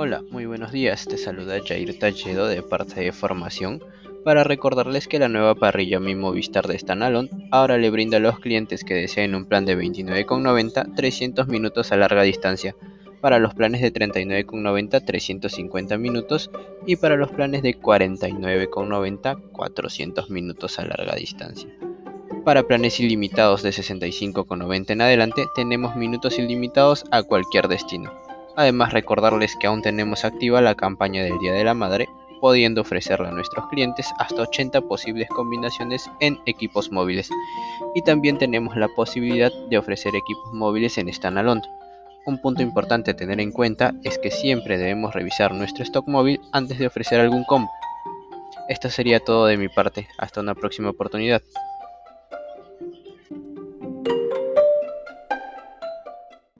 Hola, muy buenos días. Te saluda Jair Talledo de parte de Formación para recordarles que la nueva parrilla Mi Movistar de Stanalon ahora le brinda a los clientes que deseen un plan de 29,90 300 minutos a larga distancia, para los planes de 39,90 350 minutos y para los planes de 49,90 400 minutos a larga distancia. Para planes ilimitados de 65,90 en adelante tenemos minutos ilimitados a cualquier destino. Además recordarles que aún tenemos activa la campaña del Día de la Madre, pudiendo ofrecerle a nuestros clientes hasta 80 posibles combinaciones en equipos móviles. Y también tenemos la posibilidad de ofrecer equipos móviles en standalone. Un punto importante a tener en cuenta es que siempre debemos revisar nuestro stock móvil antes de ofrecer algún combo. Esto sería todo de mi parte, hasta una próxima oportunidad.